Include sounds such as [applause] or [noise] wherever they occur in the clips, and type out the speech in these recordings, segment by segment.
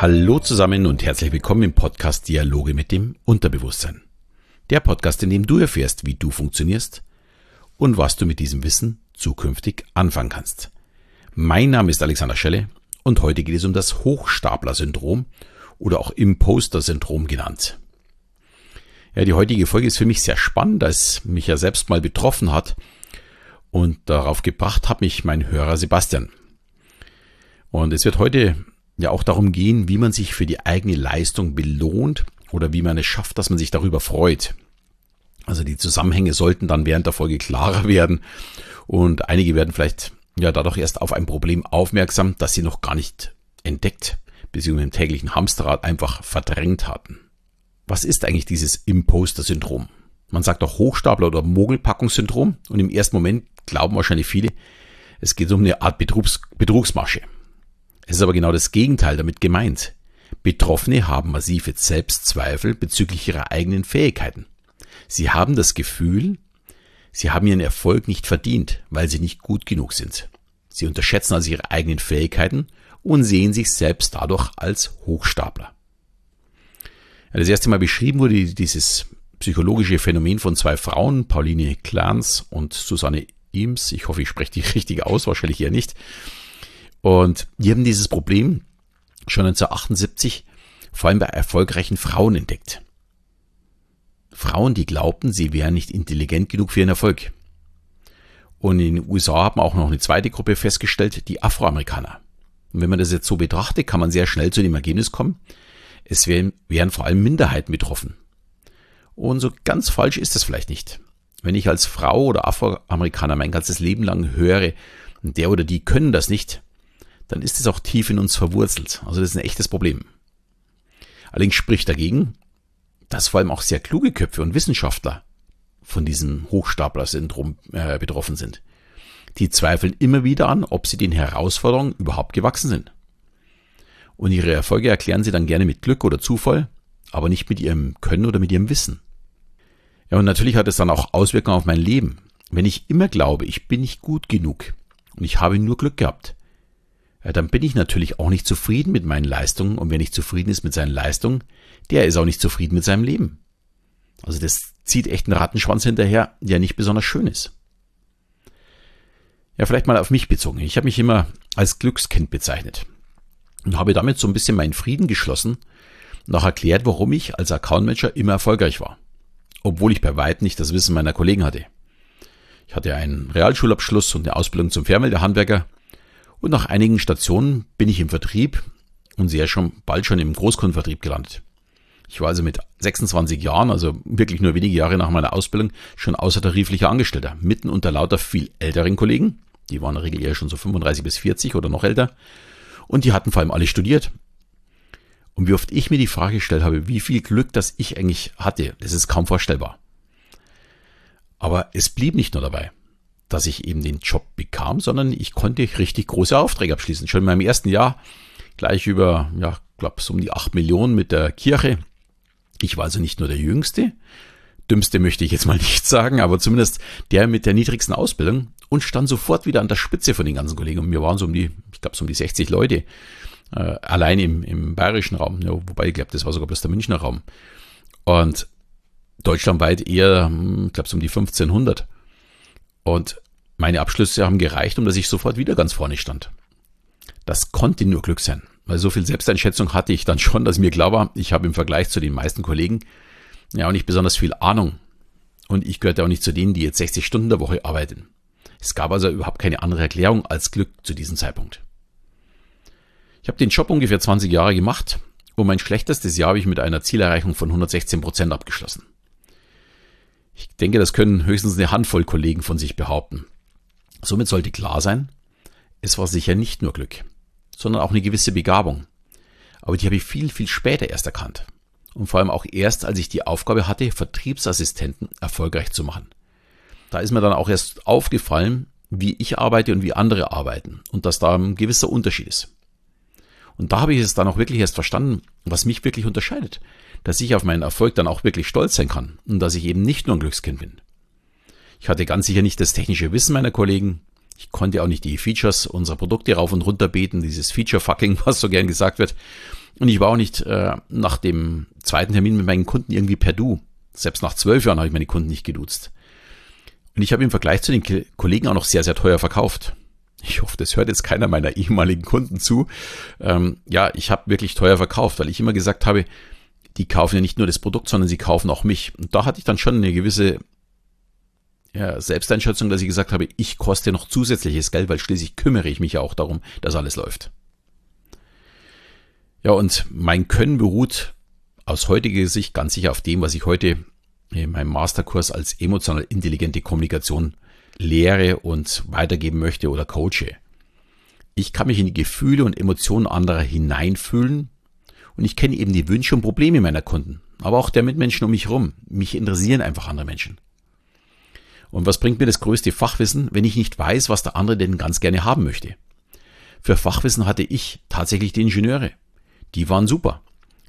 Hallo zusammen und herzlich willkommen im Podcast Dialoge mit dem Unterbewusstsein. Der Podcast, in dem du erfährst, wie du funktionierst und was du mit diesem Wissen zukünftig anfangen kannst. Mein Name ist Alexander Schelle und heute geht es um das Hochstapler-Syndrom oder auch Imposter-Syndrom genannt. Ja, die heutige Folge ist für mich sehr spannend, da es mich ja selbst mal betroffen hat und darauf gebracht hat mich mein Hörer Sebastian. Und es wird heute ja auch darum gehen, wie man sich für die eigene Leistung belohnt oder wie man es schafft, dass man sich darüber freut. Also die Zusammenhänge sollten dann während der Folge klarer werden und einige werden vielleicht ja dadurch erst auf ein Problem aufmerksam, das sie noch gar nicht entdeckt bzw. im täglichen Hamsterrad einfach verdrängt hatten. Was ist eigentlich dieses Imposter-Syndrom? Man sagt auch Hochstapler- oder Mogelpackungssyndrom und im ersten Moment glauben wahrscheinlich viele, es geht um eine Art Betrugs Betrugsmasche. Es ist aber genau das Gegenteil damit gemeint. Betroffene haben massive Selbstzweifel bezüglich ihrer eigenen Fähigkeiten. Sie haben das Gefühl, sie haben ihren Erfolg nicht verdient, weil sie nicht gut genug sind. Sie unterschätzen also ihre eigenen Fähigkeiten und sehen sich selbst dadurch als Hochstapler. Das erste Mal beschrieben wurde dieses psychologische Phänomen von zwei Frauen, Pauline Clance und Susanne Eames. Ich hoffe, ich spreche die [laughs] richtig aus, wahrscheinlich eher nicht. Und die haben dieses Problem schon 1978 vor allem bei erfolgreichen Frauen entdeckt. Frauen, die glaubten, sie wären nicht intelligent genug für ihren Erfolg. Und in den USA haben auch noch eine zweite Gruppe festgestellt, die Afroamerikaner. Und wenn man das jetzt so betrachtet, kann man sehr schnell zu dem Ergebnis kommen, es wären, wären vor allem Minderheiten betroffen. Und so ganz falsch ist das vielleicht nicht. Wenn ich als Frau oder Afroamerikaner mein ganzes Leben lang höre, der oder die können das nicht, dann ist es auch tief in uns verwurzelt. Also das ist ein echtes Problem. Allerdings spricht dagegen, dass vor allem auch sehr kluge Köpfe und Wissenschaftler von diesem Hochstapler-Syndrom äh, betroffen sind. Die zweifeln immer wieder an, ob sie den Herausforderungen überhaupt gewachsen sind. Und ihre Erfolge erklären sie dann gerne mit Glück oder Zufall, aber nicht mit ihrem Können oder mit ihrem Wissen. Ja, und natürlich hat es dann auch Auswirkungen auf mein Leben. Wenn ich immer glaube, ich bin nicht gut genug und ich habe nur Glück gehabt, ja, dann bin ich natürlich auch nicht zufrieden mit meinen Leistungen. Und wer nicht zufrieden ist mit seinen Leistungen, der ist auch nicht zufrieden mit seinem Leben. Also das zieht echt einen Rattenschwanz hinterher, der nicht besonders schön ist. Ja, vielleicht mal auf mich bezogen. Ich habe mich immer als Glückskind bezeichnet und habe damit so ein bisschen meinen Frieden geschlossen und auch erklärt, warum ich als Accountmanager immer erfolgreich war. Obwohl ich bei weitem nicht das Wissen meiner Kollegen hatte. Ich hatte einen Realschulabschluss und eine Ausbildung zum Fernmeldehandwerker und nach einigen Stationen bin ich im Vertrieb und sehr schon bald schon im Großkundenvertrieb gelandet. Ich war also mit 26 Jahren, also wirklich nur wenige Jahre nach meiner Ausbildung, schon außertariflicher Angestellter, mitten unter lauter viel älteren Kollegen. Die waren in der Regel eher schon so 35 bis 40 oder noch älter. Und die hatten vor allem alle studiert. Und wie oft ich mir die Frage gestellt habe, wie viel Glück das ich eigentlich hatte, das ist kaum vorstellbar. Aber es blieb nicht nur dabei dass ich eben den Job bekam, sondern ich konnte richtig große Aufträge abschließen. Schon in meinem ersten Jahr gleich über, ja, glaube so um die acht Millionen mit der Kirche. Ich war also nicht nur der Jüngste, dümmste möchte ich jetzt mal [laughs] nicht sagen, aber zumindest der mit der niedrigsten Ausbildung und stand sofort wieder an der Spitze von den ganzen Kollegen. Und wir waren so um die, ich glaube so um die 60 Leute, äh, allein im, im bayerischen Raum, ja, wobei ich glaube, das war sogar bloß der Münchner Raum. Und deutschlandweit eher, hm, ich glaube so um die 1500. Und meine Abschlüsse haben gereicht, um dass ich sofort wieder ganz vorne stand. Das konnte nur Glück sein, weil so viel Selbsteinschätzung hatte ich dann schon, dass mir klar war, ich habe im Vergleich zu den meisten Kollegen ja auch nicht besonders viel Ahnung. Und ich gehörte auch nicht zu denen, die jetzt 60 Stunden der Woche arbeiten. Es gab also überhaupt keine andere Erklärung als Glück zu diesem Zeitpunkt. Ich habe den Job ungefähr 20 Jahre gemacht und mein schlechtestes Jahr habe ich mit einer Zielerreichung von 116 Prozent abgeschlossen. Ich denke, das können höchstens eine Handvoll Kollegen von sich behaupten. Somit sollte klar sein, es war sicher nicht nur Glück, sondern auch eine gewisse Begabung. Aber die habe ich viel, viel später erst erkannt. Und vor allem auch erst, als ich die Aufgabe hatte, Vertriebsassistenten erfolgreich zu machen. Da ist mir dann auch erst aufgefallen, wie ich arbeite und wie andere arbeiten und dass da ein gewisser Unterschied ist. Und da habe ich es dann auch wirklich erst verstanden, was mich wirklich unterscheidet dass ich auf meinen Erfolg dann auch wirklich stolz sein kann und dass ich eben nicht nur ein Glückskind bin. Ich hatte ganz sicher nicht das technische Wissen meiner Kollegen. Ich konnte auch nicht die Features unserer Produkte rauf und runter beten, dieses Feature-Fucking, [laughs] was so gern gesagt wird. Und ich war auch nicht äh, nach dem zweiten Termin mit meinen Kunden irgendwie per Du. Selbst nach zwölf Jahren habe ich meine Kunden nicht geduzt. Und ich habe im Vergleich zu den Kollegen auch noch sehr, sehr teuer verkauft. Ich hoffe, das hört jetzt keiner meiner ehemaligen Kunden zu. Ähm, ja, ich habe wirklich teuer verkauft, weil ich immer gesagt habe, die kaufen ja nicht nur das Produkt, sondern sie kaufen auch mich. Und da hatte ich dann schon eine gewisse ja, Selbsteinschätzung, dass ich gesagt habe, ich koste noch zusätzliches Geld, weil schließlich kümmere ich mich ja auch darum, dass alles läuft. Ja, und mein Können beruht aus heutiger Sicht ganz sicher auf dem, was ich heute in meinem Masterkurs als emotional intelligente Kommunikation lehre und weitergeben möchte oder coache. Ich kann mich in die Gefühle und Emotionen anderer hineinfühlen und ich kenne eben die Wünsche und Probleme meiner Kunden, aber auch der Mitmenschen um mich herum. Mich interessieren einfach andere Menschen. Und was bringt mir das größte Fachwissen, wenn ich nicht weiß, was der andere denn ganz gerne haben möchte? Für Fachwissen hatte ich tatsächlich die Ingenieure. Die waren super.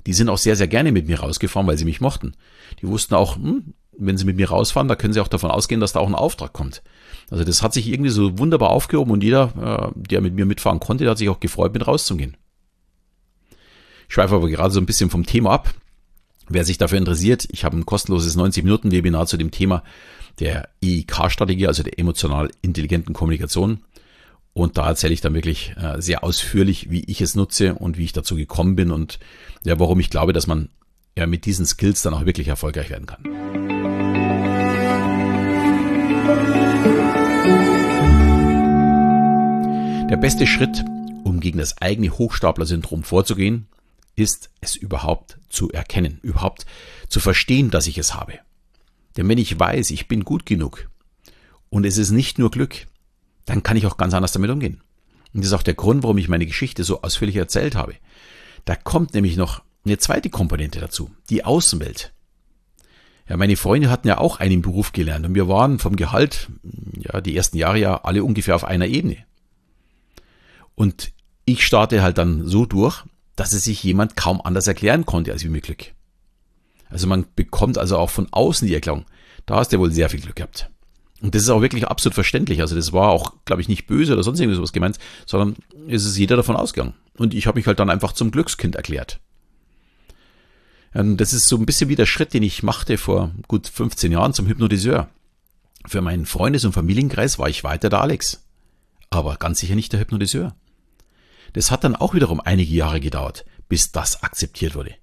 Die sind auch sehr, sehr gerne mit mir rausgefahren, weil sie mich mochten. Die wussten auch, hm, wenn sie mit mir rausfahren, da können sie auch davon ausgehen, dass da auch ein Auftrag kommt. Also das hat sich irgendwie so wunderbar aufgehoben und jeder, äh, der mit mir mitfahren konnte, der hat sich auch gefreut, mit rauszugehen. Ich schweife aber gerade so ein bisschen vom Thema ab. Wer sich dafür interessiert, ich habe ein kostenloses 90-Minuten-Webinar zu dem Thema der EIK-Strategie, also der emotional intelligenten Kommunikation. Und da erzähle ich dann wirklich äh, sehr ausführlich, wie ich es nutze und wie ich dazu gekommen bin und ja, warum ich glaube, dass man ja mit diesen Skills dann auch wirklich erfolgreich werden kann. Der beste Schritt, um gegen das eigene Hochstapler-Syndrom vorzugehen, ist es überhaupt zu erkennen, überhaupt zu verstehen, dass ich es habe. Denn wenn ich weiß, ich bin gut genug und es ist nicht nur Glück, dann kann ich auch ganz anders damit umgehen. Und das ist auch der Grund, warum ich meine Geschichte so ausführlich erzählt habe. Da kommt nämlich noch eine zweite Komponente dazu, die Außenwelt. Ja, meine Freunde hatten ja auch einen Beruf gelernt und wir waren vom Gehalt, ja, die ersten Jahre ja alle ungefähr auf einer Ebene. Und ich starte halt dann so durch, dass es sich jemand kaum anders erklären konnte als wie mit Glück. Also man bekommt also auch von außen die Erklärung. Da hast du wohl sehr viel Glück gehabt. Und das ist auch wirklich absolut verständlich. Also das war auch, glaube ich, nicht böse oder sonst irgendwas gemeint, sondern es ist jeder davon ausgegangen. Und ich habe mich halt dann einfach zum Glückskind erklärt. Und das ist so ein bisschen wie der Schritt, den ich machte vor gut 15 Jahren zum Hypnotiseur. Für meinen Freundes- und Familienkreis war ich weiter der Alex. Aber ganz sicher nicht der Hypnotiseur. Das hat dann auch wiederum einige Jahre gedauert, bis das akzeptiert wurde.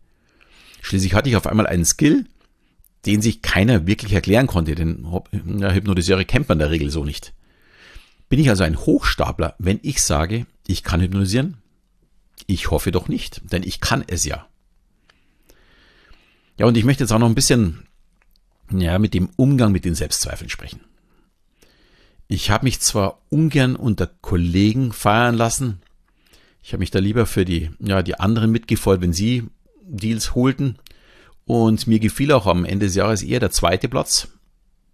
Schließlich hatte ich auf einmal einen Skill, den sich keiner wirklich erklären konnte, denn Hypnotiseure kennt man in der Regel so nicht. Bin ich also ein Hochstapler, wenn ich sage, ich kann hypnotisieren? Ich hoffe doch nicht, denn ich kann es ja. Ja, und ich möchte jetzt auch noch ein bisschen ja, mit dem Umgang mit den Selbstzweifeln sprechen. Ich habe mich zwar ungern unter Kollegen feiern lassen, ich habe mich da lieber für die, ja, die anderen mitgefolgt, wenn sie Deals holten. Und mir gefiel auch am Ende des Jahres eher der zweite Platz.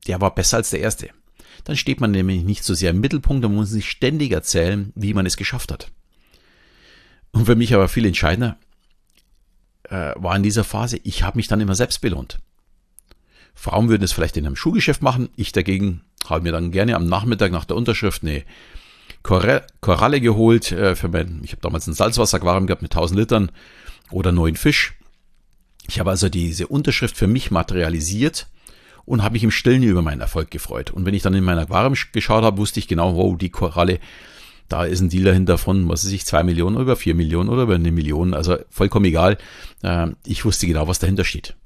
Der war besser als der erste. Dann steht man nämlich nicht so sehr im Mittelpunkt und muss sich ständig erzählen, wie man es geschafft hat. Und für mich aber viel entscheidender äh, war in dieser Phase, ich habe mich dann immer selbst belohnt. Frauen würden es vielleicht in einem Schuhgeschäft machen, ich dagegen habe mir dann gerne am Nachmittag nach der Unterschrift eine Koralle geholt. Äh, für mein, ich habe damals ein Salzwasseraquarium gehabt mit 1000 Litern oder neuen Fisch. Ich habe also diese Unterschrift für mich materialisiert und habe mich im Stillen über meinen Erfolg gefreut. Und wenn ich dann in mein Aquarium geschaut habe, wusste ich genau, wow, die Koralle, da ist ein Deal dahinter von, was weiß ich, zwei Millionen oder über vier Millionen oder über eine Million. Also vollkommen egal. Ähm, ich wusste genau, was dahinter steht.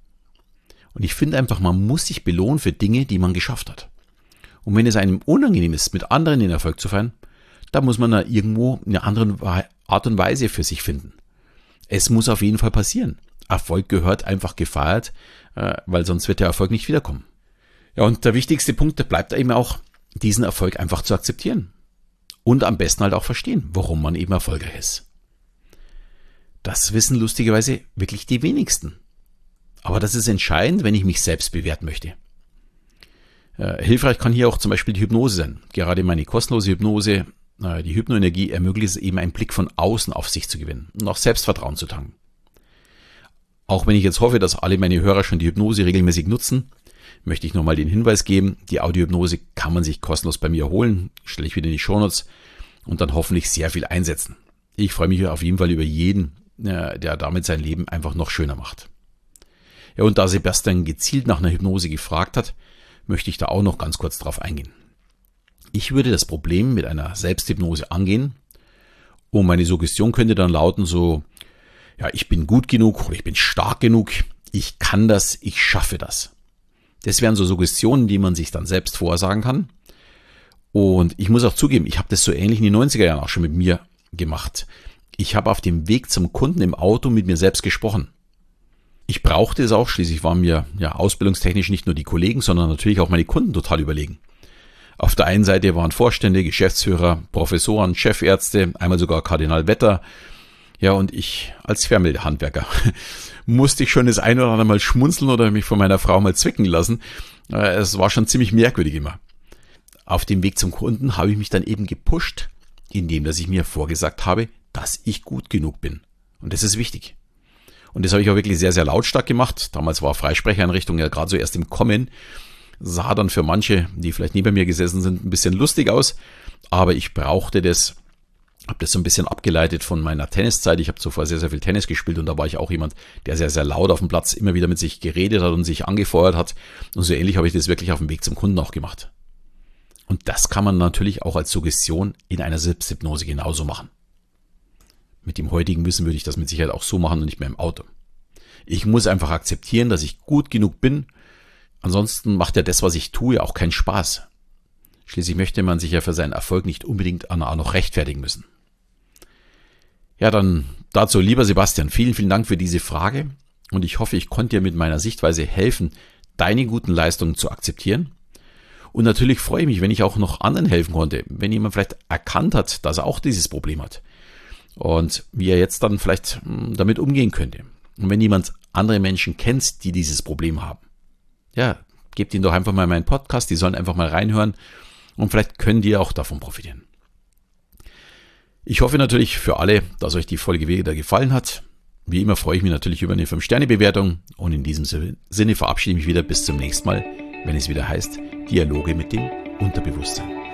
Und ich finde einfach, man muss sich belohnen für Dinge, die man geschafft hat. Und wenn es einem unangenehm ist, mit anderen den Erfolg zu feiern, da muss man da irgendwo eine andere Art und Weise für sich finden. Es muss auf jeden Fall passieren. Erfolg gehört einfach gefeiert, äh, weil sonst wird der Erfolg nicht wiederkommen. Ja, und der wichtigste Punkt, der bleibt eben auch, diesen Erfolg einfach zu akzeptieren. Und am besten halt auch verstehen, warum man eben erfolgreich ist. Das wissen lustigerweise wirklich die wenigsten. Aber das ist entscheidend, wenn ich mich selbst bewerten möchte. Äh, hilfreich kann hier auch zum Beispiel die Hypnose sein. Gerade meine kostenlose Hypnose die Hypnoenergie ermöglicht es eben einen Blick von außen auf sich zu gewinnen und auch Selbstvertrauen zu tanken. Auch wenn ich jetzt hoffe, dass alle meine Hörer schon die Hypnose regelmäßig nutzen, möchte ich nochmal den Hinweis geben, die Audiohypnose kann man sich kostenlos bei mir holen, stelle ich wieder in die Shownotes und dann hoffentlich sehr viel einsetzen. Ich freue mich auf jeden Fall über jeden, äh, der damit sein Leben einfach noch schöner macht. Ja, und da Sebastian gezielt nach einer Hypnose gefragt hat, möchte ich da auch noch ganz kurz drauf eingehen. Ich würde das Problem mit einer Selbsthypnose angehen und meine Suggestion könnte dann lauten so, ja, ich bin gut genug oder ich bin stark genug, ich kann das, ich schaffe das. Das wären so Suggestionen, die man sich dann selbst vorsagen kann. Und ich muss auch zugeben, ich habe das so ähnlich in den 90er Jahren auch schon mit mir gemacht. Ich habe auf dem Weg zum Kunden im Auto mit mir selbst gesprochen. Ich brauchte es auch, schließlich waren mir ja ausbildungstechnisch nicht nur die Kollegen, sondern natürlich auch meine Kunden total überlegen. Auf der einen Seite waren Vorstände, Geschäftsführer, Professoren, Chefärzte, einmal sogar Kardinal Wetter. Ja, und ich als Fernmeldehandwerker [laughs] musste ich schon das ein oder andere Mal schmunzeln oder mich von meiner Frau mal zwicken lassen. Äh, es war schon ziemlich merkwürdig immer. Auf dem Weg zum Kunden habe ich mich dann eben gepusht, indem dass ich mir vorgesagt habe, dass ich gut genug bin. Und das ist wichtig. Und das habe ich auch wirklich sehr, sehr lautstark gemacht. Damals war Freisprecheinrichtung ja gerade so erst im Kommen sah dann für manche, die vielleicht neben mir gesessen sind, ein bisschen lustig aus. Aber ich brauchte das, habe das so ein bisschen abgeleitet von meiner Tenniszeit. Ich habe zuvor sehr, sehr viel Tennis gespielt und da war ich auch jemand, der sehr, sehr laut auf dem Platz immer wieder mit sich geredet hat und sich angefeuert hat. Und so ähnlich habe ich das wirklich auf dem Weg zum Kunden auch gemacht. Und das kann man natürlich auch als Suggestion in einer Selbsthypnose genauso machen. Mit dem heutigen Wissen würde ich das mit Sicherheit auch so machen und nicht mehr im Auto. Ich muss einfach akzeptieren, dass ich gut genug bin Ansonsten macht ja das, was ich tue, auch keinen Spaß. Schließlich möchte man sich ja für seinen Erfolg nicht unbedingt auch noch rechtfertigen müssen. Ja, dann dazu, lieber Sebastian, vielen, vielen Dank für diese Frage und ich hoffe, ich konnte dir mit meiner Sichtweise helfen, deine guten Leistungen zu akzeptieren. Und natürlich freue ich mich, wenn ich auch noch anderen helfen konnte, wenn jemand vielleicht erkannt hat, dass er auch dieses Problem hat und wie er jetzt dann vielleicht hm, damit umgehen könnte. Und wenn jemand andere Menschen kennt, die dieses Problem haben, ja, gebt ihnen doch einfach mal meinen Podcast, die sollen einfach mal reinhören und vielleicht können die auch davon profitieren. Ich hoffe natürlich für alle, dass euch die Folge wieder gefallen hat. Wie immer freue ich mich natürlich über eine 5-Sterne-Bewertung und in diesem Sinne verabschiede ich mich wieder bis zum nächsten Mal, wenn es wieder heißt Dialoge mit dem Unterbewusstsein.